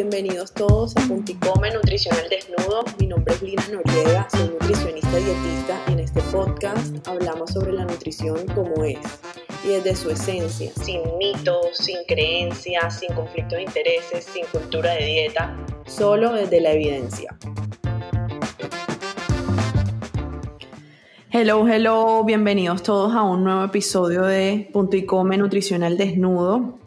bienvenidos todos a Punticome Nutricional Desnudo. Mi nombre es Lina Noriega, soy nutricionista dietista y en este podcast hablamos sobre la nutrición como es y desde su esencia, sin mitos, sin creencias, sin conflictos de intereses, sin cultura de dieta, solo desde la evidencia. Hello, hello, bienvenidos todos a un nuevo episodio de Punto y Come Nutricional Desnudo.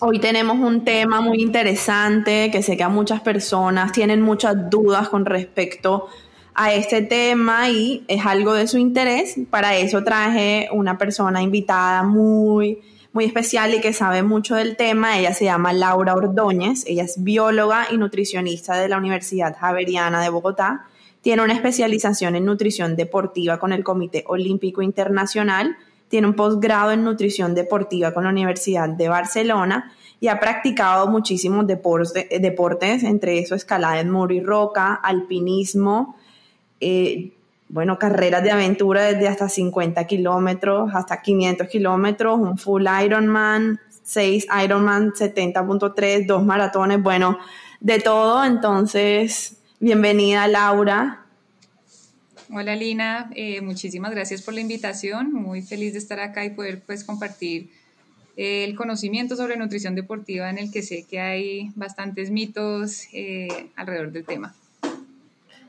Hoy tenemos un tema muy interesante que sé que a muchas personas tienen muchas dudas con respecto a este tema y es algo de su interés. Para eso traje una persona invitada muy, muy especial y que sabe mucho del tema. Ella se llama Laura Ordóñez. Ella es bióloga y nutricionista de la Universidad Javeriana de Bogotá. Tiene una especialización en nutrición deportiva con el Comité Olímpico Internacional tiene un posgrado en nutrición deportiva con la Universidad de Barcelona y ha practicado muchísimos deportes, entre eso escalada en muro y roca, alpinismo, eh, bueno, carreras de aventura desde hasta 50 kilómetros hasta 500 kilómetros, un full Ironman, 6 Ironman 70.3, dos maratones, bueno, de todo. Entonces, bienvenida Laura. Hola Lina, eh, muchísimas gracias por la invitación. Muy feliz de estar acá y poder pues compartir eh, el conocimiento sobre nutrición deportiva en el que sé que hay bastantes mitos eh, alrededor del tema.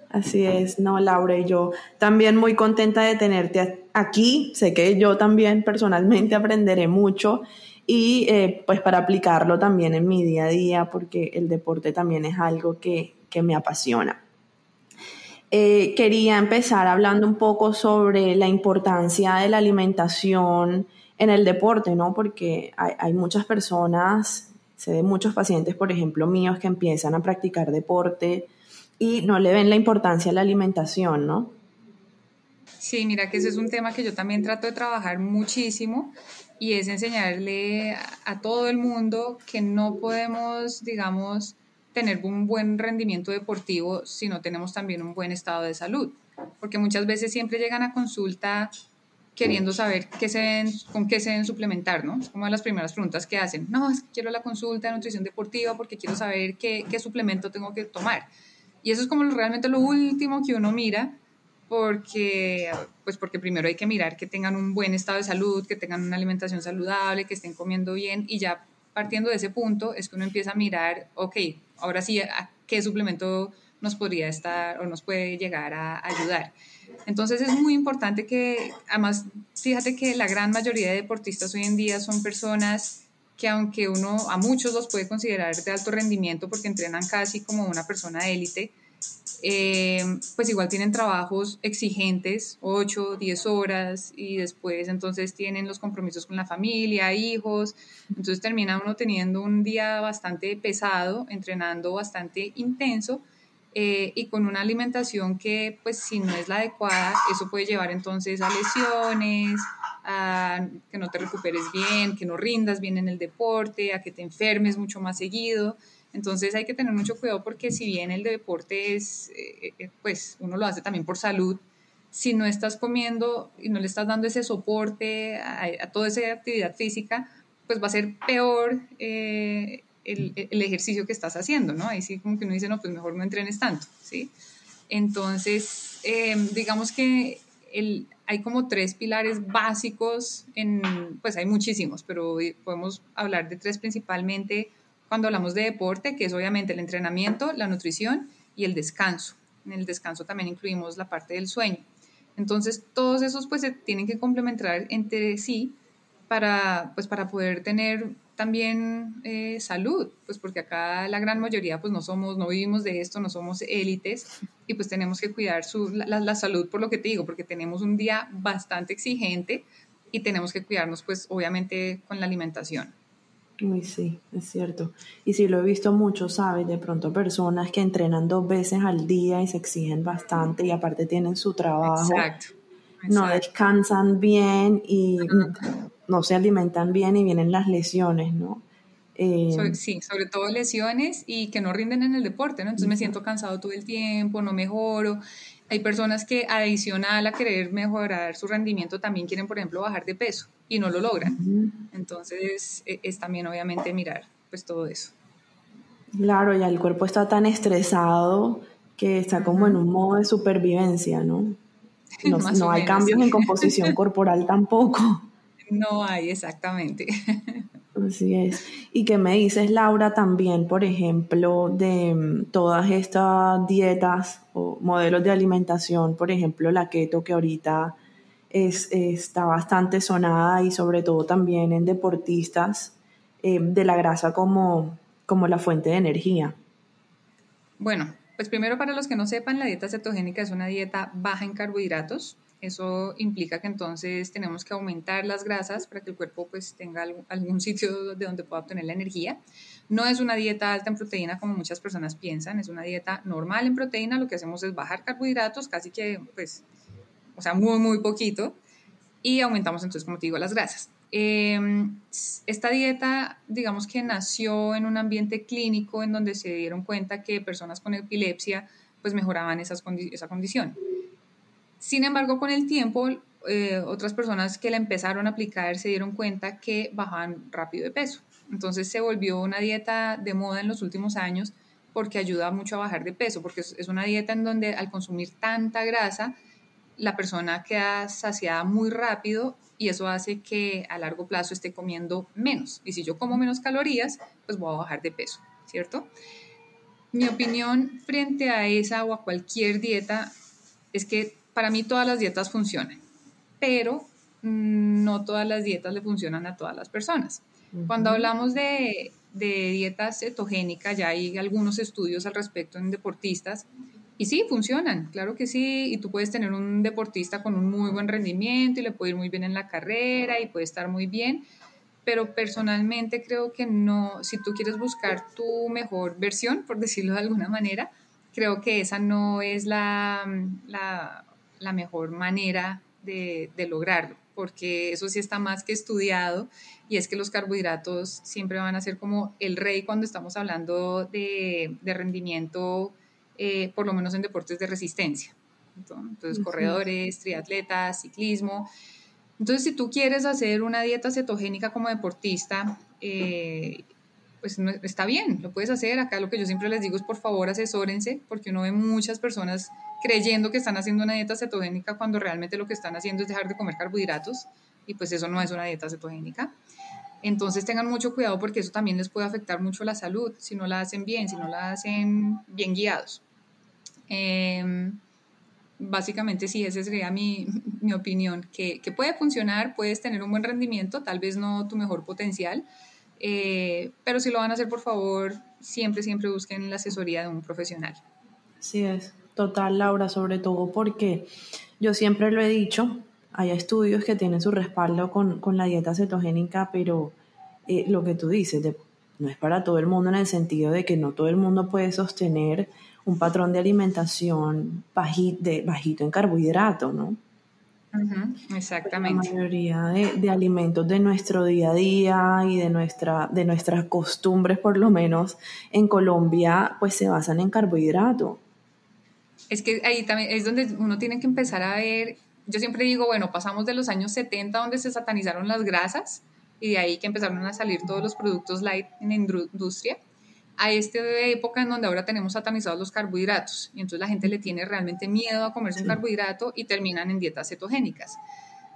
Así es, no, Laura, y yo también muy contenta de tenerte aquí. Sé que yo también personalmente aprenderé mucho y pues para aplicarlo también en mi día a día, porque el deporte también es algo que, que me apasiona. Eh, quería empezar hablando un poco sobre la importancia de la alimentación en el deporte, ¿no? Porque hay, muchas personas, se ven muchos pacientes, por ejemplo, míos, que empiezan a practicar deporte y no le ven la importancia a la alimentación, ¿no? Sí, mira que ese es un tema que yo también trato de trabajar muchísimo y es enseñarle a todo el mundo que no podemos, digamos, tener un buen rendimiento deportivo si no tenemos también un buen estado de salud. Porque muchas veces siempre llegan a consulta queriendo saber qué se con qué se deben suplementar, ¿no? Es como de las primeras preguntas que hacen. No, es que quiero la consulta de nutrición deportiva porque quiero saber qué, qué suplemento tengo que tomar. Y eso es como realmente lo último que uno mira porque, pues porque primero hay que mirar que tengan un buen estado de salud, que tengan una alimentación saludable, que estén comiendo bien y ya partiendo de ese punto es que uno empieza a mirar, ok, ahora sí, ¿a qué suplemento nos podría estar o nos puede llegar a ayudar? Entonces es muy importante que, además, fíjate que la gran mayoría de deportistas hoy en día son personas que aunque uno a muchos los puede considerar de alto rendimiento porque entrenan casi como una persona élite, eh, pues igual tienen trabajos exigentes, 8, 10 horas, y después entonces tienen los compromisos con la familia, hijos, entonces termina uno teniendo un día bastante pesado, entrenando bastante intenso, eh, y con una alimentación que pues si no es la adecuada, eso puede llevar entonces a lesiones, a que no te recuperes bien, que no rindas bien en el deporte, a que te enfermes mucho más seguido. Entonces hay que tener mucho cuidado porque si bien el deporte es, eh, eh, pues uno lo hace también por salud, si no estás comiendo y no le estás dando ese soporte a, toda esa actividad física, pues va a ser peor eh, el, ejercicio que estás haciendo, ¿no? Ahí sí como que uno dice, no, pues mejor no entrenes tanto, ¿sí? Entonces, digamos que el, hay como tres pilares básicos, en, pues hay muchísimos, pero podemos hablar de tres principalmente cuando hablamos de deporte, que es obviamente el entrenamiento, la nutrición y el descanso. En el descanso también incluimos la parte del sueño. Entonces, todos esos pues se tienen que complementar entre sí para, pues, para poder tener también eh, salud, pues porque acá la gran mayoría pues no somos, no vivimos de esto, no somos élites y pues tenemos que cuidar su, la, la, salud por lo que te digo, porque tenemos un día bastante exigente y tenemos que cuidarnos pues obviamente con la alimentación. Uy, sí, es cierto. Y sí, lo he visto mucho, ¿sabes? De pronto personas que entrenan dos veces al día y se exigen bastante y aparte tienen su trabajo. Exacto. No descansan bien y no se alimentan bien y vienen las lesiones, ¿no? Eh, sí, sobre todo lesiones y que no rinden en el deporte, ¿no? Entonces me siento cansado todo el tiempo, no mejoro. Hay personas que adicional a querer mejorar su rendimiento también quieren, por ejemplo, bajar de peso y no lo logran. Entonces e, es, también obviamente mirar pues todo eso. Claro, ya el cuerpo está tan estresado que está como en un modo de supervivencia, ¿no? No, hay cambios en composición corporal tampoco. No hay, exactamente. Así es. ¿Y qué me dices, Laura, también, por ejemplo, de mm, todas estas dietas o modelos de alimentación, por ejemplo, la keto que ahorita es, está bastante sonada y sobre todo también en deportistas, eh, de la grasa como, como la fuente de energía? Bueno, pues primero para los que no sepan, la dieta cetogénica es una dieta baja en carbohidratos. Eso implica que entonces tenemos que aumentar las grasas para que el cuerpo pues tenga algún sitio de donde pueda obtener la energía. No es una dieta alta en proteína como muchas personas piensan, es una dieta normal en proteína. Lo que hacemos es bajar carbohidratos, casi que pues, o sea, muy, muy poquito. Y aumentamos entonces, como te digo, las grasas. Em, esta dieta, digamos que nació en un ambiente clínico en donde se dieron cuenta que personas con epilepsia pues mejoraban esas esa condición. Sin embargo, con el tiempo, eh, otras personas que la empezaron a aplicar se dieron cuenta que bajaban rápido de peso. Entonces se volvió una dieta de moda en los últimos años porque ayuda mucho a bajar de peso, porque es una dieta en donde al consumir tanta grasa, la persona queda saciada muy rápido y eso hace que a largo plazo esté comiendo menos. Y si yo como menos calorías, pues voy a bajar de peso, ¿cierto? Mi opinión frente a esa o a cualquier dieta es que para mí todas las dietas funcionan, pero no todas las dietas le funcionan a todas las personas. Cuando hablamos de, de dieta cetogénica, ya hay algunos estudios al respecto en deportistas, y sí, funcionan, claro que sí, y tú puedes tener un deportista con un muy buen rendimiento y le puede ir muy bien en la carrera y puede estar muy bien, pero personalmente creo que no, si tú quieres buscar tu mejor versión, por decirlo de alguna manera, creo que esa no es la, la, mejor manera de, de, lograrlo, porque eso sí está más que estudiado y es que los carbohidratos siempre van a ser como el rey cuando estamos hablando de, de rendimiento eh, por lo menos en deportes de resistencia. Entonces, corredores, triatletas, ciclismo. Entonces, si tú quieres hacer una dieta cetogénica como deportista, eh, pues está bien, lo puedes hacer. Acá lo que yo siempre les digo es, por favor, asesórense, porque uno ve muchas personas creyendo que están haciendo una dieta cetogénica cuando realmente lo que están haciendo es dejar de comer carbohidratos, y pues eso no es una dieta cetogénica. Entonces tengan mucho cuidado porque eso también les puede afectar mucho la salud si no la hacen bien, si no la hacen bien guiados. Em, básicamente sí, esa sería mi, mi opinión, que, que, puede funcionar, puedes tener un buen rendimiento, tal vez no tu mejor potencial, eh, pero si lo van a hacer, por favor, siempre, siempre busquen la asesoría de un profesional. Sí es, total, Laura, sobre todo porque yo siempre lo he dicho, hay estudios que tienen su respaldo con, con la dieta cetogénica, pero eh, lo que tú dices, no es para todo el mundo en el sentido de que no todo el mundo puede sostener un patrón de alimentación bajito, de, bajito en carbohidratos, ¿no? exactamente. La mayoría de, alimentos de nuestro día a día y de, nuestra, de nuestras costumbres, por lo menos en Colombia, pues se basan en carbohidratos. Es que ahí también es donde uno tiene que empezar a ver, yo siempre digo, bueno, pasamos de los años 70 donde se satanizaron las grasas y de ahí que empezaron a salir todos los productos light en la industria a esta época en donde ahora tenemos satanizados los carbohidratos y entonces la gente le tiene realmente miedo a comerse un carbohidrato y terminan en dietas cetogénicas.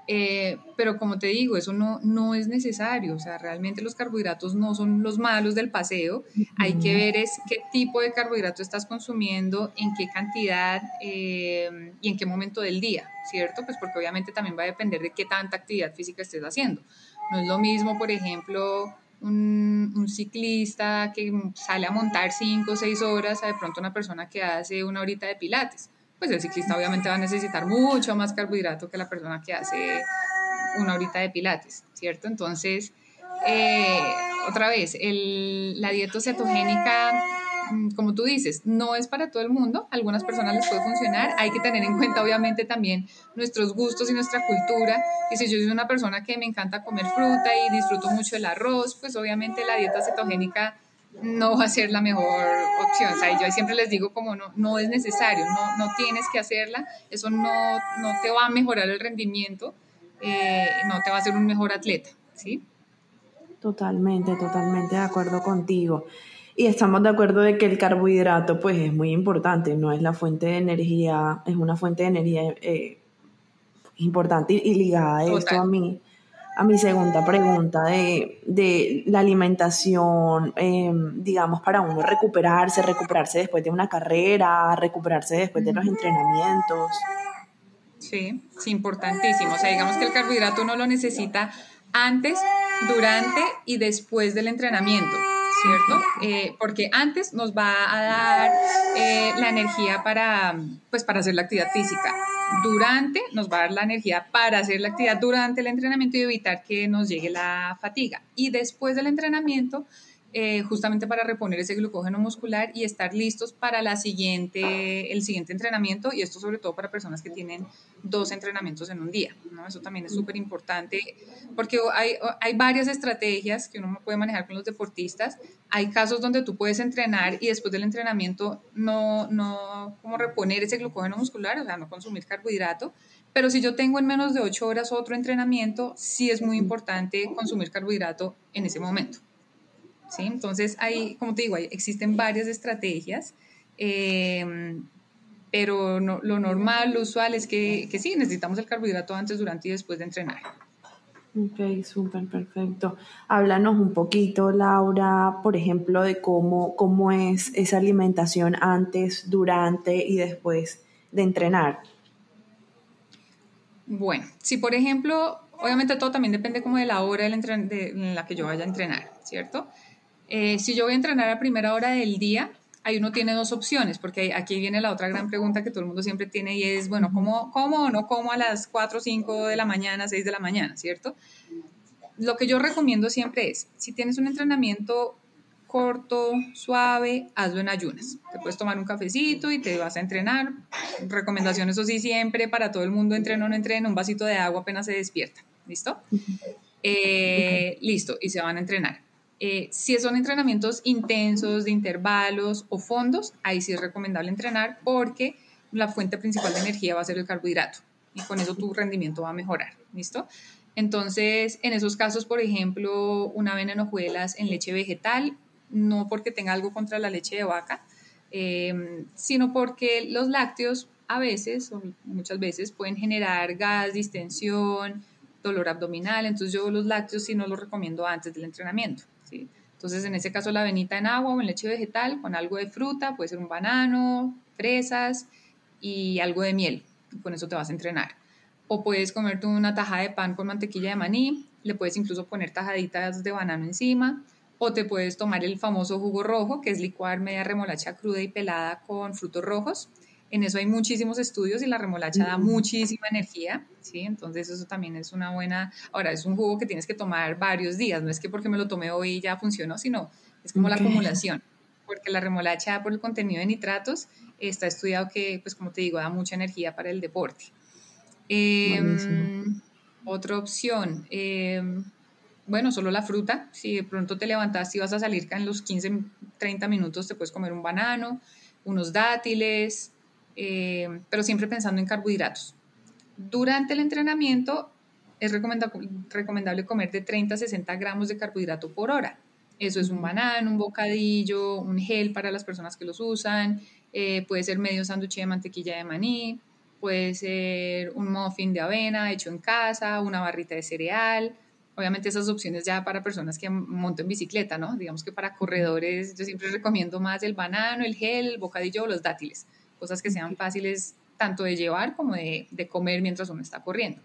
Eh, pero como te digo, eso no, no es necesario, o sea, realmente los carbohidratos no son los malos del paseo, hay que ver es qué tipo de carbohidrato estás consumiendo, en qué cantidad eh, y en qué momento del día, ¿cierto? Pues porque obviamente también va a depender de qué tanta actividad física estés haciendo. No es lo mismo, por ejemplo, un, ciclista que sale a montar 5 o 6 horas a de pronto una persona que hace una horita de pilates. Pues el ciclista obviamente va a necesitar mucho más carbohidrato que la persona que hace una horita de pilates, ¿cierto? Entonces, eh, otra vez, la dieta cetogénica Mm, como tú dices, no es para todo el mundo, algunas personas les puede funcionar, hay que tener en cuenta obviamente también nuestros gustos y nuestra cultura, y si yo soy una persona que me encanta comer fruta y disfruto mucho el arroz, pues obviamente la dieta cetogénica no va a ser la mejor opción, o sea, yo siempre les digo como no, no es necesario, no, no tienes que hacerla, eso no, no te va a mejorar el rendimiento, eh, no te va a hacer un mejor atleta, ¿sí? Totalmente, totalmente de acuerdo contigo. Y estamos de acuerdo de que el carbohidrato pues es muy importante, no es la fuente de energía, es una fuente de energía eh, importante y, ligada a esto a mí a mi segunda pregunta de, la alimentación, em, digamos, para uno recuperarse, recuperarse después de una carrera, recuperarse después de los entrenamientos. Sí, es importantísimo. O sea, digamos que el carbohidrato uno lo necesita antes, durante y después del entrenamiento. ¿cierto? Eh, porque antes nos va a dar eh, la energía para, pues, para hacer la actividad física. Durante nos va a dar la energía para hacer la actividad durante el entrenamiento y evitar que nos llegue la fatiga. Y después del entrenamiento eh, justamente para reponer ese glucógeno muscular y estar listos para la siguiente, el siguiente entrenamiento y esto sobre todo para personas que tienen dos entrenamientos en un día. ¿no? Eso también es súper importante porque hay, hay varias estrategias que uno puede manejar con los deportistas. Hay casos donde tú puedes entrenar y después del entrenamiento no, no como reponer ese glucógeno muscular, o sea, no consumir carbohidrato. Pero si yo tengo en menos de ocho horas otro entrenamiento, sí es muy importante consumir carbohidrato en ese momento. ¿Sí? Entonces, hay, como te digo, existen varias estrategias, em, pero lo normal, lo usual es que, que, sí, necesitamos el carbohidrato antes, durante y después de entrenar. Ok, súper perfecto. Háblanos un poquito, Laura, por ejemplo, de cómo, cómo es esa alimentación antes, durante y después de entrenar. Bueno, si por ejemplo, obviamente todo también depende como de la hora de, en la que yo vaya a entrenar, ¿cierto? Eh, si yo voy a entrenar a primera hora del día, ahí uno tiene dos opciones, porque aquí viene la otra gran pregunta que todo el mundo siempre tiene y es, bueno, ¿cómo, cómo o no como a las 4, 5 de la mañana, 6 de la mañana, ¿cierto? Lo que yo recomiendo siempre es, si tienes un entrenamiento corto, suave, hazlo en ayunas. Te puedes tomar un cafecito y te vas a entrenar. Recomendación, eso sí, siempre para todo el mundo, entreno o no entreno, un vasito de agua apenas se despierta. ¿Listo? Eh, listo, y se van a entrenar. Eh, si son entrenamientos intensos, de intervalos o fondos, ahí sí es recomendable entrenar porque la fuente principal de energía va a ser el carbohidrato y con eso tu rendimiento va a mejorar. ¿Listo? Entonces, en esos casos, por ejemplo, una avena en leche vegetal, no porque tenga algo contra la leche de vaca, em, sino porque los lácteos a veces, o muchas veces, pueden generar gas, distensión, dolor abdominal. Entonces, yo los lácteos sí no los recomiendo antes del entrenamiento. Entonces, en ese caso, la avenita en agua o en leche vegetal con algo de fruta, puede ser un banano, fresas y algo de miel. con eso te vas a entrenar. O puedes comerte una tajada de pan con mantequilla de maní, le puedes incluso poner tajaditas de banano encima, o te puedes tomar el famoso jugo rojo, que es licuar media remolacha cruda y pelada con frutos rojos en eso hay muchísimos estudios y la remolacha da muchísima energía, ¿sí? Entonces eso también es una buena... Ahora, es un jugo que tienes que tomar varios días, no es que porque me lo tomé hoy ya funcionó, sino es como la acumulación, porque la remolacha por el contenido de nitratos está estudiado que, pues como te digo, da mucha energía para el deporte. Em, otra opción, em, bueno, solo la fruta. Si de pronto te levantas y vas a salir en los 15, 30 minutos, te puedes comer un banano, unos dátiles, eh, pero siempre pensando en carbohidratos. Durante el entrenamiento es recomendable comer de 30 a 60 gramos de carbohidrato por hora. Eso es un banano, un bocadillo, un gel para las personas que los usan, eh, puede ser medio sándwich de mantequilla de maní, puede ser un muffin de avena hecho en casa, una barrita de cereal. Obviamente esas opciones ya para personas que montan bicicleta, ¿no? Digamos que para corredores yo siempre recomiendo más el banano, el gel, el bocadillo o los dátiles cosas que sean fáciles tanto de llevar como de, comer mientras uno está corriendo.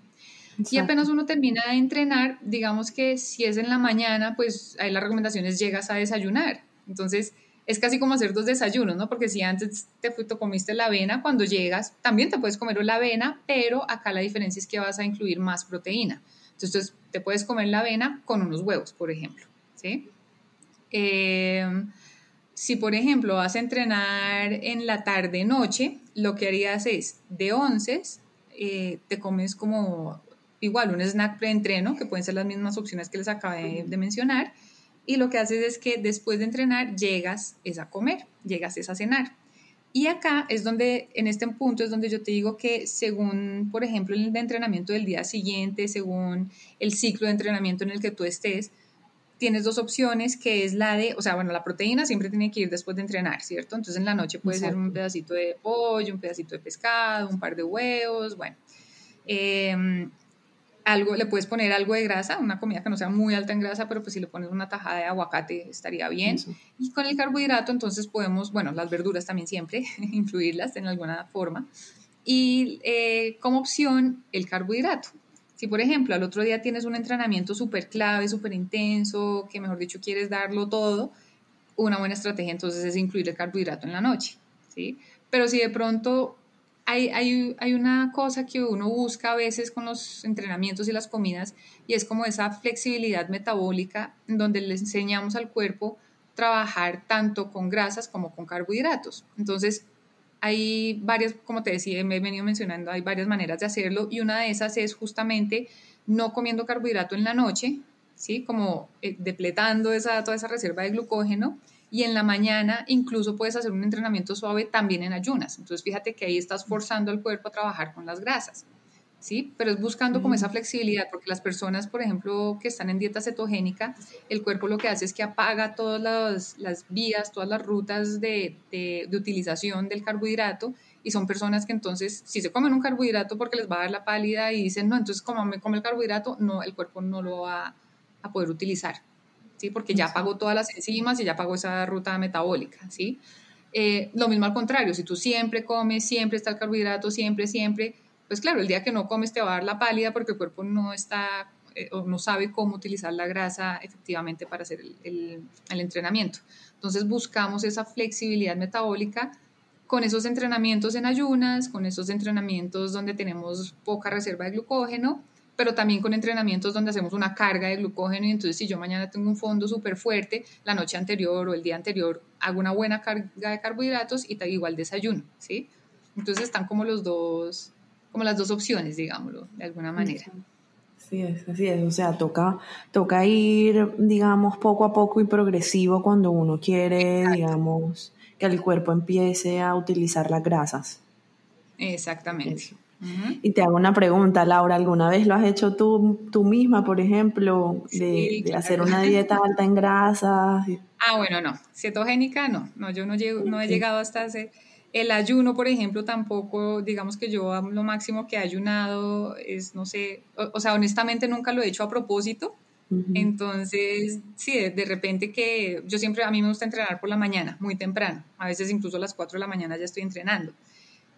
Y apenas uno termina de entrenar, digamos que si es en la mañana, pues ahí la recomendación es llegas a desayunar. Entonces, es casi como hacer dos desayunos, ¿no? Porque si antes te, te comiste la avena, cuando llegas también te puedes comer la avena, pero acá la diferencia es que vas a incluir más proteína. Entonces, te puedes comer la avena con unos huevos, por ejemplo, ¿sí? Eh, si, por ejemplo, vas a entrenar en la tarde-noche, lo que harías es de 11 eh, te comes como igual un snack preentreno, que pueden ser las mismas opciones que les acabé de mencionar, y lo que haces es que después de entrenar llegas es a comer, llegas es a cenar. Y acá es donde, en este punto es donde yo te digo que según, por ejemplo, el entrenamiento del día siguiente, según el ciclo de entrenamiento en el que tú estés, tienes dos opciones, que es la de, o sea, bueno, la proteína siempre tiene que ir después de entrenar, ¿cierto? Entonces en la noche puede ser un pedacito de pollo, un pedacito de pescado, un par de huevos, bueno. Em, algo, le puedes poner algo de grasa, una comida que no sea muy alta en grasa, pero pues si le pones una tajada de aguacate estaría bien. Y con el carbohidrato entonces podemos, bueno, las verduras también siempre, incluirlas en alguna forma. Y eh, como opción, el carbohidrato. Si, por ejemplo, al otro día tienes un entrenamiento súper clave, súper intenso, que mejor dicho quieres darlo todo, una buena estrategia entonces es incluir el carbohidrato en la noche, ¿sí? Pero si de pronto hay, hay, hay, una cosa que uno busca a veces con los entrenamientos y las comidas y es como esa flexibilidad metabólica donde le enseñamos al cuerpo trabajar tanto con grasas como con carbohidratos. Entonces, hay varias, como te decía, me he venido mencionando, hay varias maneras de hacerlo y una de esas es justamente no comiendo carbohidrato en la noche, ¿sí? Como eh, depletando esa, toda esa reserva de glucógeno y en la mañana incluso puedes hacer un entrenamiento suave también en ayunas. Entonces fíjate que ahí estás forzando al cuerpo a trabajar con las grasas. ¿Sí? Pero es buscando como esa flexibilidad, porque las personas, por ejemplo, que están en dieta cetogénica, el cuerpo lo que hace es que apaga todas las, las vías, todas las rutas de, de, utilización del carbohidrato, y son personas que entonces, si se comen un carbohidrato porque les va a dar la pálida y dicen, no, entonces como me come el carbohidrato, no, el cuerpo no lo va a poder utilizar, ¿sí? Porque ya apagó todas las enzimas y ya apagó esa ruta metabólica, ¿sí? Eh, lo mismo al contrario, si tú siempre comes, siempre está el carbohidrato, siempre, siempre, pues claro, el día que no comes te va a dar la pálida porque el cuerpo no está eh, o no sabe cómo utilizar la grasa efectivamente para hacer el, el, entrenamiento. Entonces buscamos esa flexibilidad metabólica con esos entrenamientos en ayunas, con esos entrenamientos donde tenemos poca reserva de glucógeno, pero también con entrenamientos donde hacemos una carga de glucógeno y entonces si yo mañana tengo un fondo súper fuerte, la noche anterior o el día anterior hago una buena carga de carbohidratos y igual desayuno, ¿sí? Entonces están como los dos, como las dos opciones, digámoslo, de alguna manera. Sí, es, así es. O sea, toca, toca ir, digamos, poco a poco y progresivo cuando uno quiere, digamos, que el cuerpo empiece a utilizar las grasas. Exactamente. Y te hago una pregunta, Laura, ¿alguna vez lo has hecho tú, tú misma, por ejemplo, de, hacer una dieta alta en grasas? Ah, bueno, no. Cetogénica, no. No, yo no, llego, no he llegado hasta hacer el ayuno, por ejemplo, tampoco, digamos que yo lo máximo que he ayunado es, no sé, o, sea, honestamente nunca lo he hecho a propósito. Entonces, sí, de, repente que yo siempre, a mí me gusta entrenar por la mañana, muy temprano, a veces incluso a las 4 de la mañana ya estoy entrenando.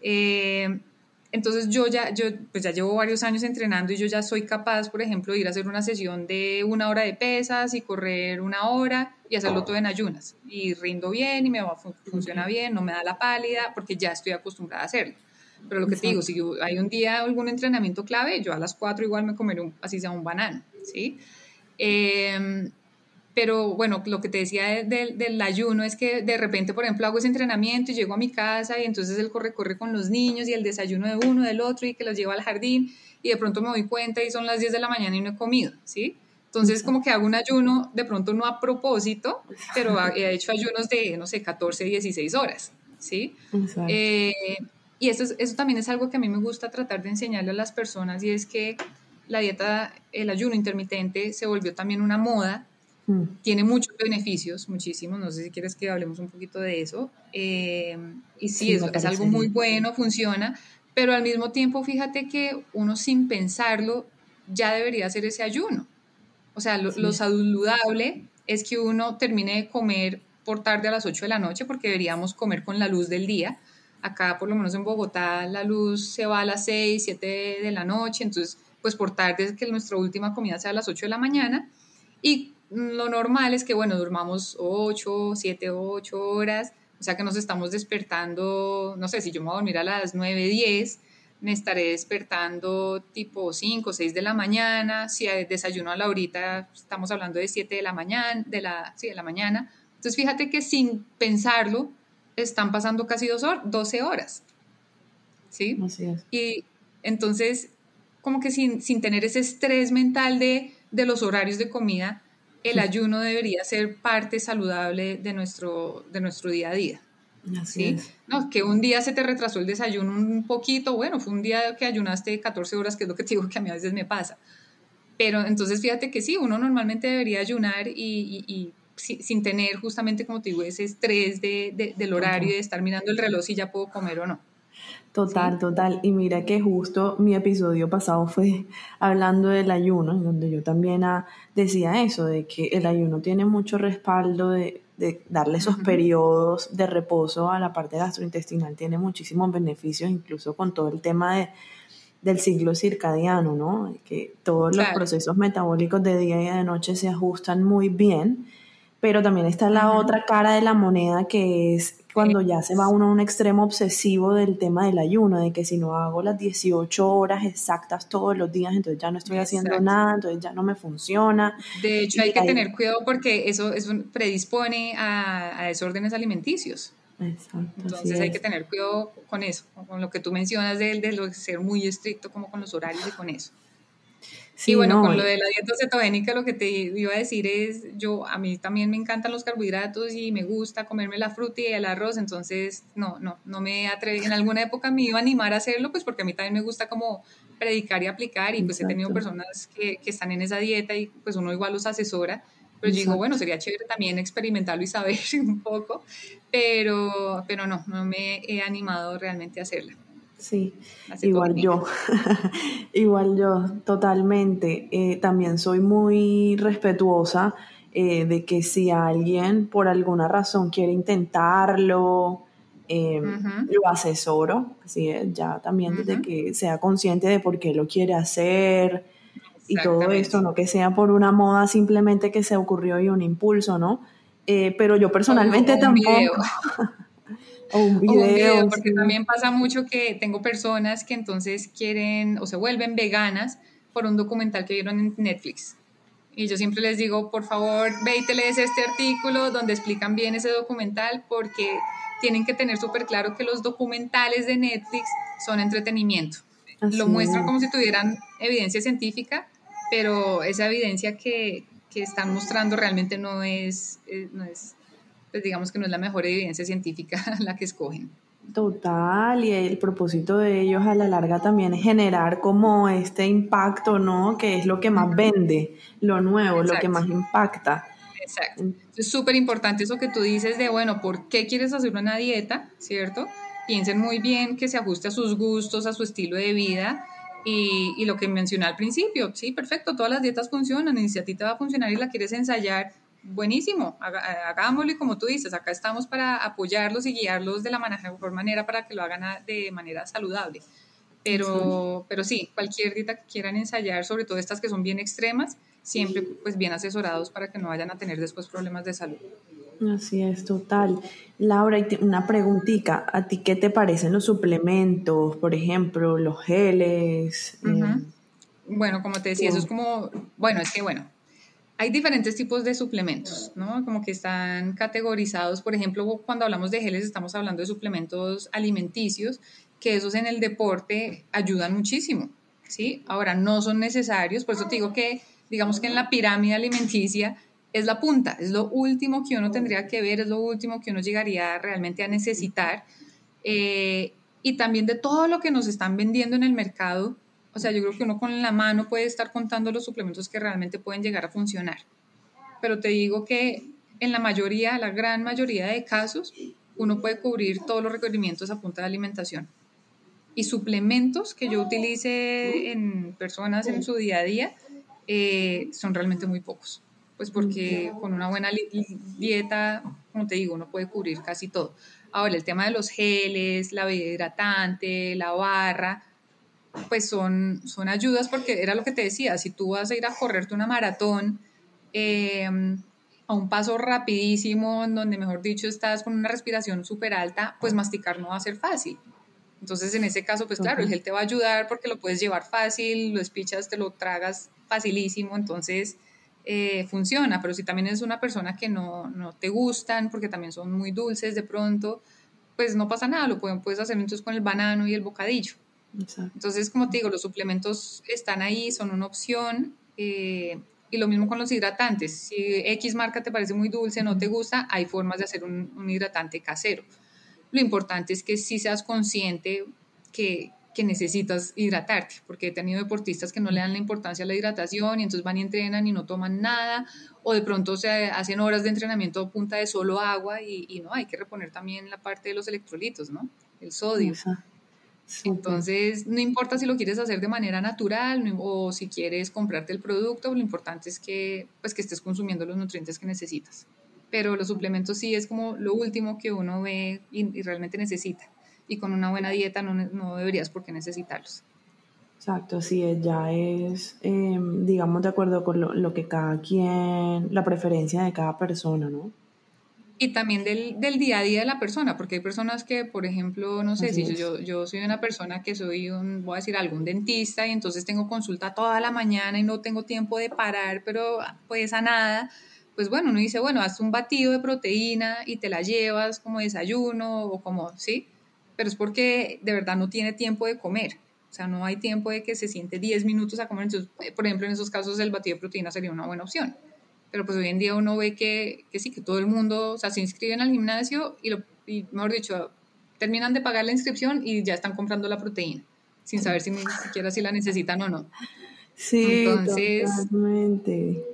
Eh, entonces yo ya, yo, pues ya llevo varios años entrenando y yo ya soy capaz, por ejemplo, de ir a hacer una sesión de una hora de pesas y correr una hora y hacerlo todo en ayunas. Y rindo bien y me va, funciona bien, no me da la pálida porque ya estoy acostumbrada a hacerlo. Pero lo que te digo, si hay un día algún entrenamiento clave, yo a las 4 igual me comeré un, así sea un banano, ¿sí? Eh, pero bueno, lo que te decía del ayuno es que de repente, por ejemplo, hago ese entrenamiento y llego a mi casa y entonces él corre, corre con los niños y el desayuno de uno, del otro y que los llevo al jardín y de pronto me doy cuenta y son las 10 de la mañana y no he comido, ¿sí? Entonces como que hago un ayuno, de pronto no a propósito, pero he hecho ayunos de, no sé, 14, 16 horas, ¿sí? Eh, y eso, eso también es algo que a mí me gusta tratar de enseñarle a las personas y es que la dieta, el ayuno intermitente se volvió también una moda Mm. Tiene muchos beneficios, muchísimos. No sé si quieres que hablemos un poquito de eso. Eh, y sí, es, algo muy bueno, funciona, pero al mismo tiempo fíjate que uno sin pensarlo ya debería hacer ese ayuno. O sea, lo, saludable es que uno termine de comer por tarde a las 8 de la noche porque deberíamos comer con la luz del día. Acá, por lo menos en Bogotá, la luz se va a las 6, 7 de la noche, entonces, pues por tarde es que nuestra última comida sea a las 8 de la mañana. Y lo normal es que, bueno, durmamos 8, 7, 8 horas, o sea que nos estamos despertando, no sé, si yo me voy a dormir a las 9, 10, me estaré despertando tipo 5, 6 de la mañana, si desayuno a la horita, estamos hablando de 7 de la mañana, de la, sí, de la mañana. Entonces fíjate que sin pensarlo, están pasando casi 12 horas. ¿Sí? Así es. Y entonces, como que sin, sin tener ese estrés mental de, de los horarios de comida, el ayuno debería ser parte saludable de nuestro, de nuestro día a día. Así ¿sí? No, que un día se te retrasó el desayuno un poquito, bueno, fue un día que ayunaste 14 horas, que es lo que te digo que a mí a veces me pasa. Pero entonces fíjate que sí, uno normalmente debería ayunar y, sin tener justamente, como te digo, ese estrés de, del horario y de estar mirando el reloj si ya puedo comer o no. Total, total. Y mira que justo mi episodio pasado fue hablando del ayuno, donde yo también ah, decía eso, de que el ayuno tiene mucho respaldo de, darle esos periodos de reposo a la parte gastrointestinal, tiene muchísimos beneficios, incluso con todo el tema de, del ciclo circadiano, ¿no? Que todos los procesos metabólicos de día y de noche se ajustan muy bien, pero también está la otra cara de la moneda que es cuando ya se va uno a un extremo obsesivo del tema del ayuno, de que si no hago las 18 horas exactas todos los días, entonces ya no estoy haciendo nada, entonces ya no me funciona. De hecho, hay que tener cuidado porque eso, eso predispone a, desórdenes alimenticios. Exacto. Entonces hay que tener cuidado con eso, con lo que tú mencionas de, de ser muy estricto como con los horarios y con eso. Sí, bueno, con lo de la dieta cetogénica lo que te iba a decir es, yo a mí también me encantan los carbohidratos y me gusta comerme la fruta y el arroz, entonces no, no, no me atreví, en alguna época me iba a animar a hacerlo, pues porque a mí también me gusta como predicar y aplicar y pues he tenido personas que, que, están en esa dieta y pues uno igual los asesora, pero yo digo, bueno, sería chévere también experimentarlo y saber un poco, pero, pero no, no me he animado realmente a hacerla. Sí, igual yo, igual yo, totalmente. Eh, también soy muy respetuosa eh, de que si alguien por alguna razón quiere intentarlo, em, lo asesoro, así es, ya también desde que sea consciente de por qué lo quiere hacer y todo esto, no que sea por una moda simplemente que se ocurrió y un impulso, ¿no? Eh, pero yo personalmente tampoco... O un video. porque también pasa mucho que tengo personas que entonces quieren o se vuelven veganas por un documental que vieron en Netflix. Y yo siempre les digo, por favor, ve y te lees este artículo donde explican bien ese documental porque tienen que tener súper claro que los documentales de Netflix son entretenimiento. Lo muestran como si tuvieran evidencia científica, pero esa evidencia que, que están mostrando realmente no es, eh, no es pues digamos que no es la mejor evidencia científica la que escogen. Total, y el propósito de ellos a la larga también es generar como este impacto, ¿no? Que es lo que más vende, lo nuevo, lo que más impacta. Exacto. Es súper importante eso que tú dices de, bueno, ¿por qué quieres hacer una dieta? ¿Cierto? Piensen muy bien que se ajuste a sus gustos, a su estilo de vida y, y, lo que mencioné al principio, sí, perfecto, todas las dietas funcionan, y si a ti te va a funcionar y la quieres ensayar, buenísimo, hagámoslo y como tú dices, acá estamos para apoyarlos y guiarlos de la mejor manera para que lo hagan de manera saludable. Pero, pero sí, cualquier dieta que quieran ensayar, sobre todo estas que son bien extremas, siempre pues bien asesorados para que no vayan a tener después problemas de salud. Así es, total. Laura, una preguntita. ¿A ti qué te parecen los suplementos, por ejemplo, los geles? Eh, bueno, como te decía, eso es como, bueno, es que bueno, hay diferentes tipos de suplementos, ¿no? Como que están categorizados, por ejemplo, cuando hablamos de geles estamos hablando de suplementos alimenticios, que esos en el deporte ayudan muchísimo, ¿sí? Ahora, no son necesarios, por eso te digo que, digamos que en la pirámide alimenticia es la punta, es lo último que uno tendría que ver, es lo último que uno llegaría realmente a necesitar. Eh, y también de todo lo que nos están vendiendo en el mercado, o sea, yo creo que uno con la mano puede estar contando los suplementos que realmente pueden llegar a funcionar. Pero te digo que en la mayoría, la gran mayoría de casos, uno puede cubrir todos los requerimientos a punta de alimentación. Y suplementos que yo utilice en personas en su día a día eh, son realmente muy pocos. Pues porque con una buena dieta, como te digo, uno puede cubrir casi todo. Ahora, el tema de los geles, la bebida hidratante, la barra, pues son, son ayudas porque era lo que te decía, si tú vas a ir a correrte una maratón em, a un paso rapidísimo, en donde mejor dicho estás con una respiración súper alta, pues masticar no va a ser fácil. Entonces en ese caso, pues claro, el gel te va a ayudar porque lo puedes llevar fácil, lo espichas, te lo tragas facilísimo, entonces eh, funciona, pero si también es una persona que no, no te gustan porque también son muy dulces de pronto, pues no pasa nada, lo puedes hacer entonces con el banano y el bocadillo. Entonces, como te digo, los suplementos están ahí, son una opción. Eh, y lo mismo con los hidratantes. Si X marca te parece muy dulce, no te gusta, hay formas de hacer un, hidratante casero. Lo importante es que si seas consciente que, que necesitas hidratarte, porque he tenido deportistas que no le dan la importancia a la hidratación y entonces van y entrenan y no toman nada, o de pronto se hacen horas de entrenamiento a punta de solo agua y, no, hay que reponer también la parte de los electrolitos, ¿no? El sodio. Entonces, no importa si lo quieres hacer de manera natural o si quieres comprarte el producto, lo importante es que, pues, que estés consumiendo los nutrientes que necesitas. Pero los suplementos sí es como lo último que uno ve y realmente necesita y con una buena dieta no, no deberías por qué necesitarlos. Exacto, así es, ya es, em, digamos, de acuerdo con lo, que cada quien, la preferencia de cada persona, ¿no? Y también del, del, día a día de la persona, porque hay personas que, por ejemplo, no sé, si yo, yo soy una persona que soy un, voy a decir, algún dentista y entonces tengo consulta toda la mañana y no tengo tiempo de parar, pero pues a nada, pues bueno, uno dice, bueno, haz un batido de proteína y te la llevas como desayuno o como, ¿sí? pero es porque de verdad no tiene tiempo de comer. O sea, no hay tiempo de que se siente 10 minutos a comer. Entonces, por ejemplo, en esos casos el batido de proteína sería una buena opción. Pero pues hoy en día uno ve que, que sí, que todo el mundo, o sea, se inscriben al gimnasio y, lo, y, mejor dicho, terminan de pagar la inscripción y ya están comprando la proteína, sin saber si ni siquiera si la necesitan o no. Sí, Entonces, totalmente.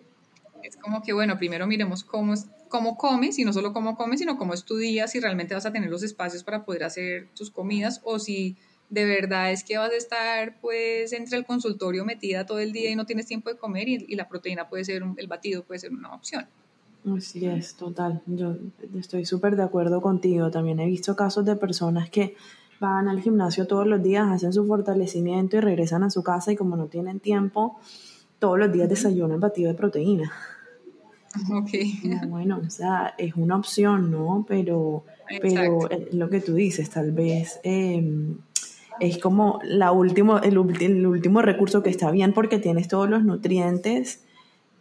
Es como que, bueno, primero miremos cómo, cómo comes, y no solo cómo comes, sino cómo estudias, si realmente vas a tener los espacios para poder hacer tus comidas o si de verdad es que vas a estar pues entre el consultorio metida todo el día y no tienes tiempo de comer y, la proteína puede ser, el batido puede ser una opción. Así es, total. Yo estoy súper de acuerdo contigo. También he visto casos de personas que van al gimnasio todos los días, hacen su fortalecimiento y regresan a su casa y como no tienen tiempo, todos los días desayunan batido de proteína. Ok. Bueno, o sea, es una opción, ¿no? Pero, pero lo que tú dices, tal vez em, es como la último, el, último recurso que está bien porque tienes todos los nutrientes,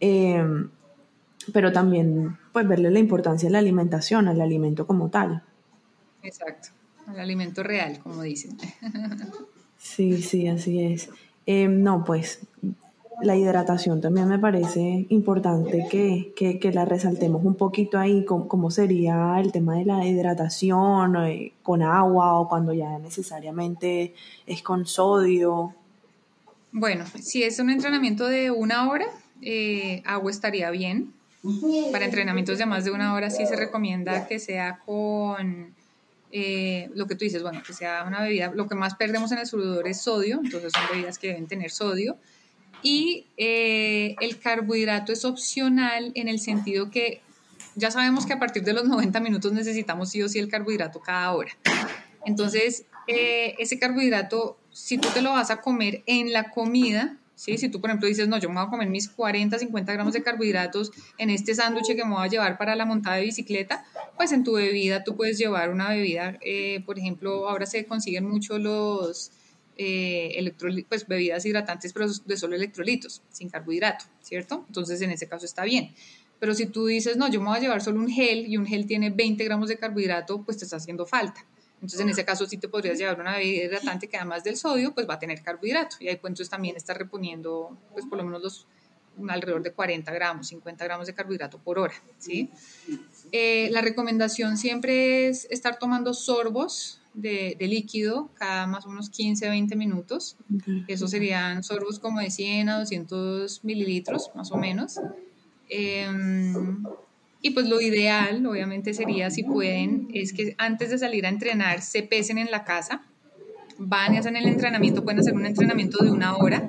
em, pero también pues verle la importancia a la alimentación, al alimento como tal. Exacto, al alimento real, como dicen. Sí, sí, así es. Em, no, pues la hidratación también me parece importante que, que, la resaltemos un poquito ahí, cómo, sería el tema de la hidratación eh, con agua o cuando ya necesariamente es con sodio. Bueno, si es un entrenamiento de una hora, eh, agua estaría bien. Para entrenamientos de más de una hora sí se recomienda que sea con eh, lo que tú dices, bueno, que sea una bebida, lo que más perdemos en el sudor es sodio, entonces son bebidas que deben tener sodio y eh, el carbohidrato es opcional en el sentido que ya sabemos que a partir de los 90 minutos necesitamos sí o sí el carbohidrato cada hora. Entonces, eh, ese carbohidrato, si tú te lo vas a comer en la comida, ¿sí? si tú por ejemplo dices, no, yo me voy a comer mis 40, 50 gramos de carbohidratos en este sándwich que me voy a llevar para la montada de bicicleta, pues en tu bebida tú puedes llevar una bebida, eh, por ejemplo, ahora se consiguen mucho los eh, pues bebidas hidratantes, pero de solo electrolitos, sin carbohidrato, ¿cierto? Entonces en ese caso está bien. Pero si tú dices, no, yo me voy a llevar solo un gel y un gel tiene 20 gramos de carbohidrato, pues te está haciendo falta. Entonces en ese caso sí te podrías llevar una bebida hidratante que además del sodio, pues va a tener carbohidrato. Y ahí pues entonces también está reponiendo, pues por lo menos los alrededor de 40 gramos, 50 gramos de carbohidrato por hora, ¿sí? Eh, la recomendación siempre es estar tomando sorbos de, líquido cada más o menos 15 20 minutos. Eso serían sorbos como de 100 a 200 mililitros, más o menos. Em, y pues lo ideal, obviamente, sería, si pueden, es que antes de salir a entrenar se pesen en la casa, van y hacen el entrenamiento, pueden hacer un entrenamiento de una hora.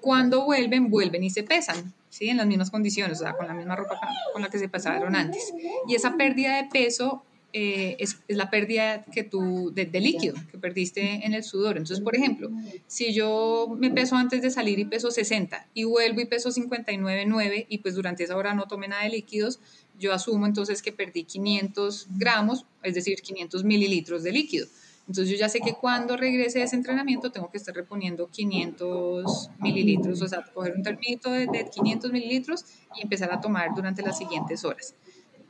Cuando vuelven, vuelven y se pesan, ¿sí? En las mismas condiciones, o sea, con la misma ropa con la que se pasaron antes. Y esa pérdida de peso eh, es, la pérdida que tú, de, líquido que perdiste en el sudor. Entonces, por ejemplo, si yo me peso antes de salir y peso 60 y vuelvo y peso 59,9 y pues durante esa hora no tomé nada de líquidos, yo asumo entonces que perdí 500 gramos, es decir, 500 mililitros de líquido. Entonces yo ya sé que cuando regrese de ese entrenamiento tengo que estar reponiendo 500 mililitros, o sea, coger un termito de 500 mililitros y empezar a tomar durante las siguientes horas.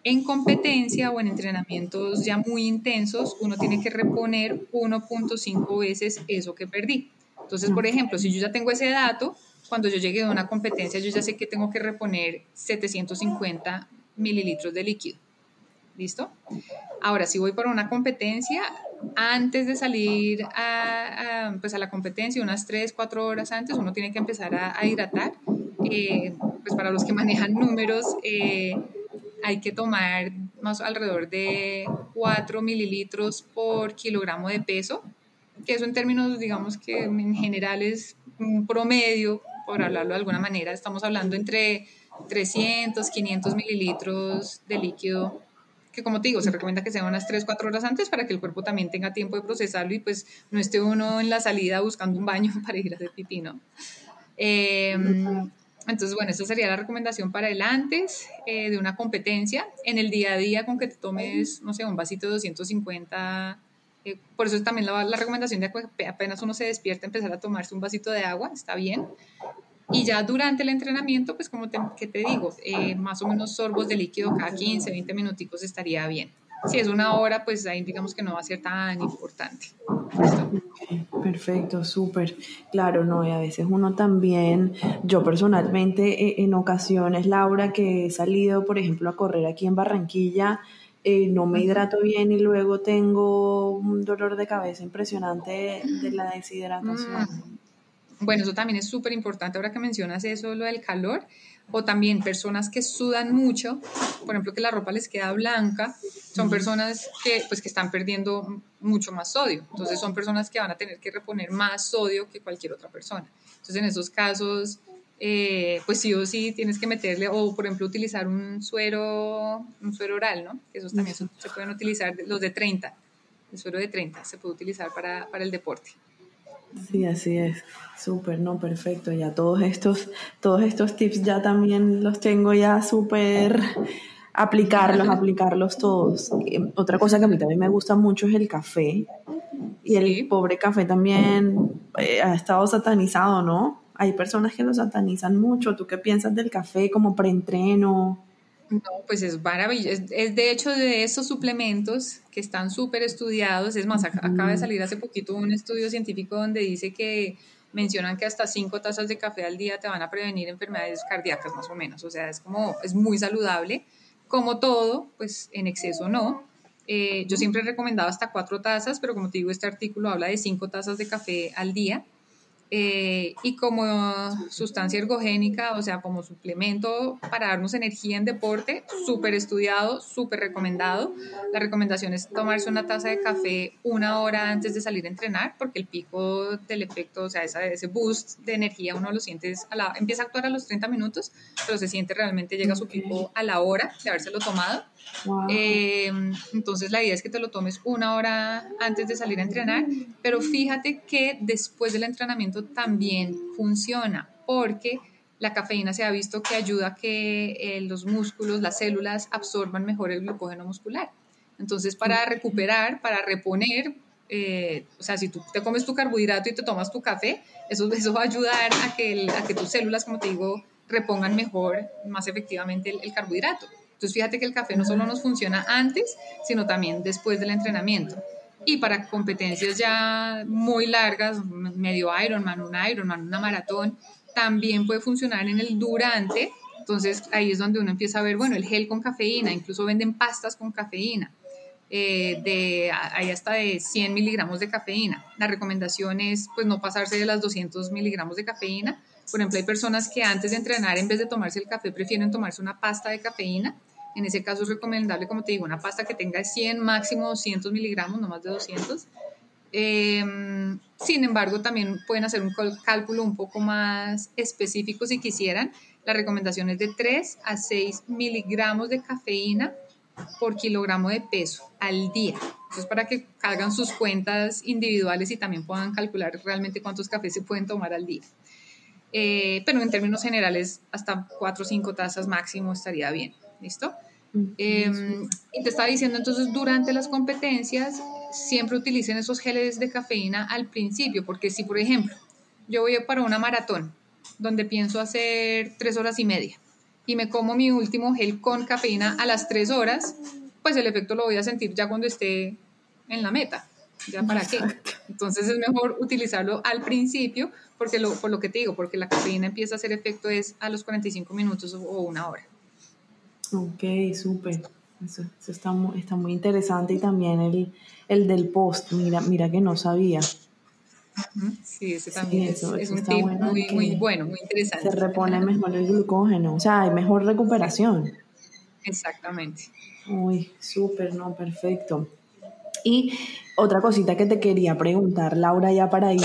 En competencia o en entrenamientos ya muy intensos, uno tiene que reponer 1.5 veces eso que perdí. Entonces, por ejemplo, si yo ya tengo ese dato, cuando yo llegue a una competencia, yo ya sé que tengo que reponer 750 mililitros de líquido. ¿Listo? Ahora, si voy para una competencia, antes de salir a, pues a la competencia, unas 3, 4 horas antes, uno tiene que empezar a, hidratar. Eh, pues para los que manejan números, eh, hay que tomar más alrededor de 4 mililitros por kilogramo de peso, que eso en términos, digamos que en general es un promedio, por hablarlo de alguna manera, estamos hablando entre 300, 500 mililitros de líquido que como te digo, se recomienda que sean unas 3, 4 horas antes para que el cuerpo también tenga tiempo de procesarlo y pues no esté uno en la salida buscando un baño para ir a hacer pipí, ¿no? Em, entonces, bueno, esa sería la recomendación para el antes eh, de una competencia. En el día a día, con que te tomes, no sé, un vasito de 250, eh, por eso es también la, recomendación de apenas uno se despierta, empezar a tomarse un vasito de agua, está bien. Y ya durante el entrenamiento, pues como te, que te digo, eh, más o menos sorbos de líquido cada 15, 20 minuticos estaría bien. Si es una hora, pues ahí digamos que no va a ser tan importante. Perfecto, súper. Claro, no, y a veces uno también, yo personalmente eh, en ocasiones, Laura, que he salido, por ejemplo, a correr aquí en Barranquilla, eh, no me hidrato bien y luego tengo un dolor de cabeza impresionante de la deshidratación. Mm. Bueno, eso también es súper importante ahora que mencionas eso, lo del calor, o también personas que sudan mucho, por ejemplo, que la ropa les queda blanca, son personas que, pues, que están perdiendo mucho más sodio, entonces son personas que van a tener que reponer más sodio que cualquier otra persona. Entonces, en esos casos, eh, pues sí o sí tienes que meterle, o por ejemplo, utilizar un suero, un suero oral, ¿no? Esos también se pueden utilizar, los de 30, el suero de 30 se puede utilizar para, para el deporte. Sí, así es. Súper, no, perfecto. Ya todos estos, todos estos tips ya también los tengo ya súper aplicarlos, aplicarlos todos. Otra cosa que a mí también me gusta mucho es el café. Y el pobre café también eh, ha estado satanizado, ¿no? Hay personas que lo satanizan mucho. ¿Tú qué piensas del café como preentreno? No, pues es maravilloso. Es, de hecho de esos suplementos que están súper estudiados. Es más, acaba de salir hace poquito un estudio científico donde dice que mencionan que hasta cinco tazas de café al día te van a prevenir enfermedades cardíacas más o menos. O sea, es como, es muy saludable. Como todo, pues en exceso no. Eh, yo siempre he recomendado hasta cuatro tazas, pero como te digo, este artículo habla de cinco tazas de café al día. Eh, y como sustancia ergogénica, o sea, como suplemento para darnos energía en deporte, súper estudiado, súper recomendado. La recomendación es tomarse una taza de café una hora antes de salir a entrenar, porque el pico del efecto, o sea, ese boost de energía uno lo siente, a la, empieza a actuar a los 30 minutos, pero se siente realmente, llega a su pico a la hora de habérselo tomado. Eh, entonces la idea es que te lo tomes una hora antes de salir a entrenar, pero fíjate que después del entrenamiento también funciona porque la cafeína se ha visto que ayuda a que eh, los músculos, las células absorban mejor el glucógeno muscular. Entonces para recuperar, para reponer, eh, o sea, si tú te comes tu carbohidrato y te tomas tu café, eso, eso va a ayudar a que, a que tus células, como te digo, repongan mejor, más efectivamente el carbohidrato. Entonces fíjate que el café no solo nos funciona antes, sino también después del entrenamiento. Y para competencias ya muy largas, medio Ironman, un Ironman, una maratón, también puede funcionar en el durante. Entonces ahí es donde uno empieza a ver, bueno, el gel con cafeína, incluso venden pastas con cafeína. Eh, de, hay hasta de 100 miligramos de cafeína. La recomendación es pues no pasarse de las 200 miligramos de cafeína. Por ejemplo, hay personas que antes de entrenar, en vez de tomarse el café, prefieren tomarse una pasta de cafeína en ese caso es recomendable, como te digo, una pasta que tenga 100, máximo 200 miligramos, no más de 200. Em, sin embargo, también pueden hacer un cálculo un poco más específico si quisieran. La recomendación es de 3 a 6 miligramos de cafeína por kilogramo de peso al día. Eso es para que hagan sus cuentas individuales y también puedan calcular realmente cuántos cafés se pueden tomar al día. Eh, pero en términos generales, hasta 4 o 5 tazas máximo estaría bien. ¿Listo? Em, y te estaba diciendo entonces, durante las competencias, siempre utilicen esos geles de cafeína al principio, porque si, por ejemplo, yo voy para una maratón donde pienso hacer tres horas y media y me como mi último gel con cafeína a las tres horas, pues el efecto lo voy a sentir ya cuando esté en la meta. ¿Ya para qué? Entonces es mejor utilizarlo al principio, porque lo, por lo que te digo, porque la cafeína empieza a hacer efecto es a los 45 minutos o una hora. Ok, súper. Eso, está, muy, está muy interesante y también el, el del post, mira, mira que no sabía. Sí, ese también es, un tip muy, muy bueno, muy interesante. Se repone mejor el glucógeno, o sea, hay mejor recuperación. Exactamente. Uy, súper, no, perfecto. Y otra cosita que te quería preguntar, Laura, ya para ir,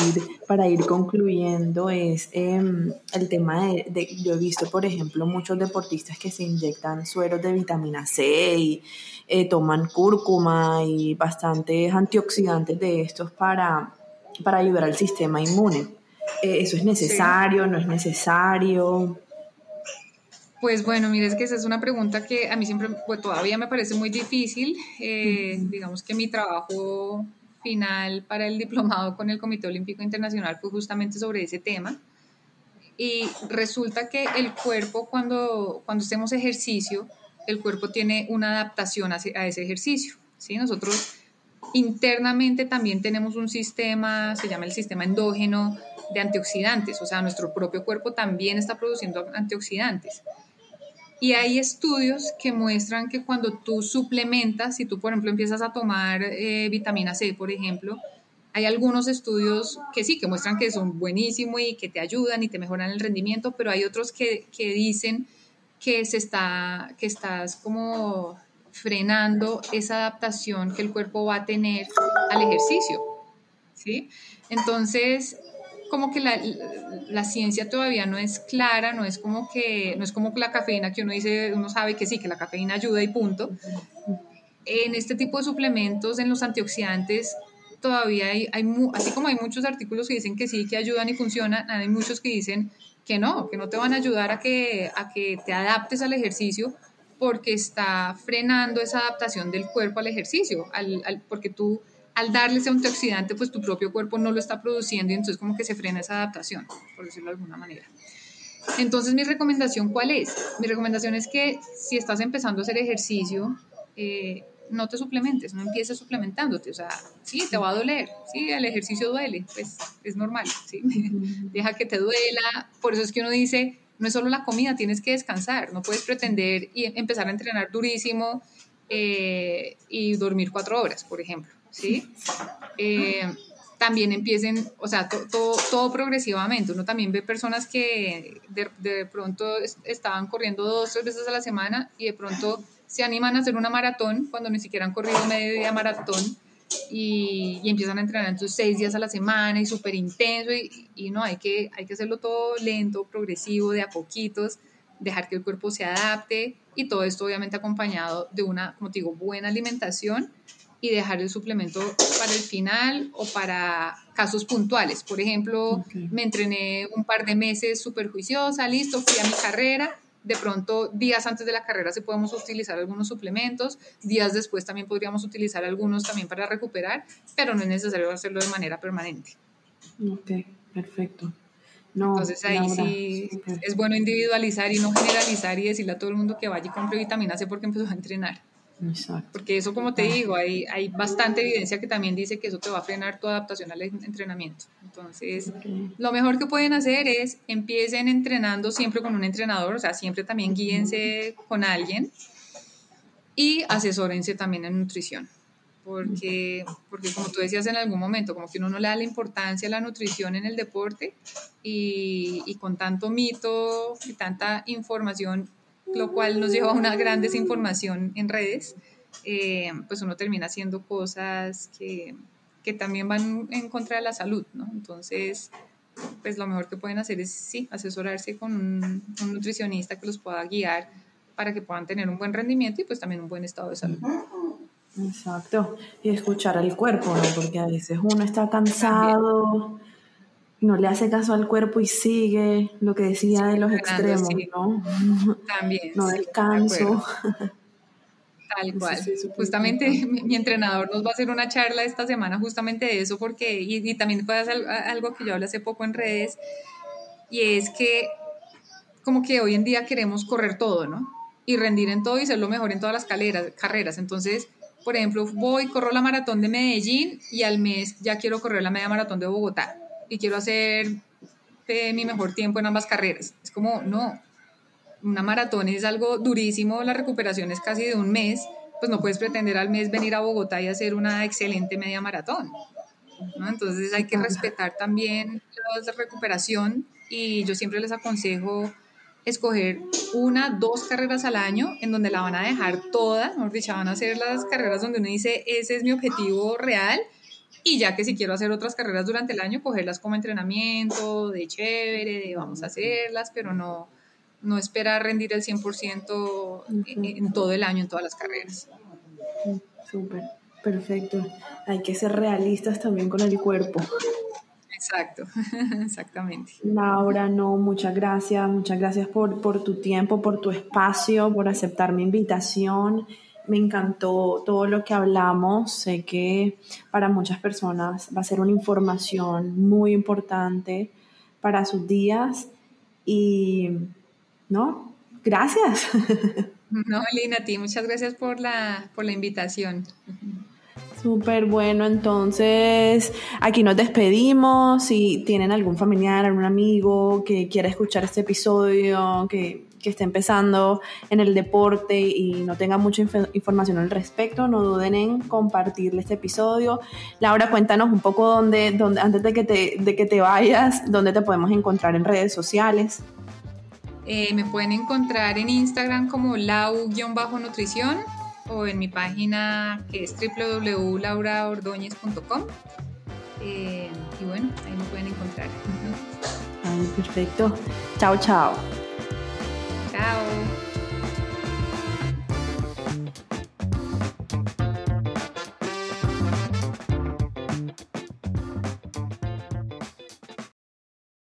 para ir concluyendo, es em, el tema de, yo he visto, por ejemplo, muchos deportistas que se inyectan sueros de vitamina C y eh, toman cúrcuma y bastantes antioxidantes de estos para, para ayudar al sistema inmune. Eh, ¿Eso es necesario? ¿No es necesario? Pues bueno, mire, es que esa es una pregunta que a mí siempre, pues todavía me parece muy difícil. Eh, digamos que mi trabajo final para el diplomado con el Comité Olímpico Internacional fue justamente sobre ese tema. Y resulta que el cuerpo, cuando, cuando hacemos ejercicio, el cuerpo tiene una adaptación a ese ejercicio. ¿sí? Nosotros internamente también tenemos un sistema, se llama el sistema endógeno de antioxidantes, o sea, nuestro propio cuerpo también está produciendo antioxidantes. Y hay estudios que muestran que cuando tú suplementas, si tú por ejemplo empiezas a tomar eh, vitamina C, por ejemplo, hay algunos estudios que sí, que muestran que son buenísimos y que te ayudan y te mejoran el rendimiento, pero hay otros que, que dicen que, se está, que estás como frenando esa adaptación que el cuerpo va a tener al ejercicio. ¿sí? Entonces, como que la, la, ciencia todavía no es clara, no es como que no es como la cafeína que uno dice, uno sabe que sí, que la cafeína ayuda y punto. En este tipo de suplementos, en los antioxidantes, todavía hay, hay así como hay muchos artículos que dicen que sí, que ayudan y funcionan, hay muchos que dicen que no, que no te van a ayudar a que, a que te adaptes al ejercicio porque está frenando esa adaptación del cuerpo al ejercicio, al, al, porque tú al darle ese antioxidante, pues tu propio cuerpo no lo está produciendo y entonces como que se frena esa adaptación, por decirlo de alguna manera. Entonces, mi recomendación, ¿cuál es? Mi recomendación es que si estás empezando a hacer ejercicio, eh, no te suplementes, no empieces suplementándote. O sea, sí, te va a doler, sí, el ejercicio duele, pues es normal. Deja que te duela. Por eso es que uno dice, no es solo la comida, tienes que descansar. No puedes pretender y empezar a entrenar durísimo eh, y dormir cuatro horas, por ejemplo. ¿Sí? Eh, también empiecen, o sea, todo, todo progresivamente. Uno también ve personas que de, de, pronto estaban corriendo dos, tres veces a la semana y de pronto se animan a hacer una maratón cuando ni siquiera han corrido medio día maratón y, y empiezan a entrenar entonces seis días a la semana y súper intenso y, y, no, hay que, hay que hacerlo todo lento, progresivo, de a poquitos, dejar que el cuerpo se adapte y todo esto obviamente acompañado de una, como digo, buena alimentación y dejar el suplemento para el final o para casos puntuales. Por ejemplo, me entrené un par de meses súper juiciosa, listo, fui a mi carrera. De pronto, días antes de la carrera se podemos utilizar algunos suplementos, días después también podríamos utilizar algunos también para recuperar, pero no es necesario hacerlo de manera permanente. Ok, perfecto. Entonces ahí sí es bueno individualizar y no generalizar y decirle a todo el mundo que vaya y compre vitamina C porque empezó a entrenar. Porque eso, como te digo, hay, hay bastante evidencia que también dice que eso te va a frenar tu adaptación al entrenamiento. Entonces, lo mejor que pueden hacer es empiecen entrenando siempre con un entrenador, o sea, siempre también guíense con alguien y asesórense también en nutrición. Porque, porque como tú decías en algún momento, como que uno no le da la importancia a la nutrición en el deporte y, y con tanto mito y tanta información lo cual nos lleva a una gran desinformación en redes, eh, pues uno termina haciendo cosas que, que, también van en contra de la salud, ¿no? Entonces, pues lo mejor que pueden hacer es, sí, asesorarse con un, nutricionista que los pueda guiar para que puedan tener un buen rendimiento y pues también un buen estado de salud. Exacto, y escuchar al cuerpo, ¿no? Porque a veces uno está cansado no le hace caso al cuerpo y sigue lo que decía de los extremos, ¿no? También. No descanso. Tal cual. justamente mi, entrenador nos va a hacer una charla esta semana justamente de eso, porque, y, también puede hacer algo que yo hablé hace poco en redes, y es que como que hoy en día queremos correr todo, ¿no? Y rendir en todo y ser lo mejor en todas las carreras. Entonces, por ejemplo, voy, corro la maratón de Medellín y al mes ya quiero correr la media maratón de Bogotá y quiero hacer eh, mi mejor tiempo en ambas carreras. Es como, no, una maratón es algo durísimo, la recuperación es casi de un mes, pues no puedes pretender al mes venir a Bogotá y hacer una excelente media maratón. Entonces hay que respetar también la recuperación y yo siempre les aconsejo escoger una, dos carreras al año en donde la van a dejar toda, mejor dicho, van a hacer las carreras donde uno dice, ese es mi objetivo real, y ya que si quiero hacer otras carreras durante el año, cogerlas como entrenamiento, de chévere, de vamos a hacerlas, pero no, no esperar rendir el 100% en, en todo el año, en todas las carreras. Súper, perfecto. Hay que ser realistas también con el cuerpo. Exacto, exactamente. Laura, no, muchas gracias, muchas gracias por, por tu tiempo, por tu espacio, por aceptar mi invitación. Me encantó todo lo que hablamos. Sé que para muchas personas va a ser una información muy importante para sus días. Y, ¿no? Gracias. No, Lina, a ti muchas gracias por la, por la invitación. Súper bueno, entonces aquí nos despedimos. Si tienen algún familiar, algún amigo que quiera escuchar este episodio, que, que esté empezando en el deporte y no tenga mucha información al respecto, no duden en compartirle este episodio. Laura, cuéntanos un poco dónde, dónde antes de que, te, de que te vayas, dónde te podemos encontrar en redes sociales. Eh, me pueden encontrar en Instagram como lau-nutrición o en mi página que es www.lauraordóñez.com. Eh, y bueno, ahí me pueden encontrar. Ay, perfecto. Chao, chao. Chao.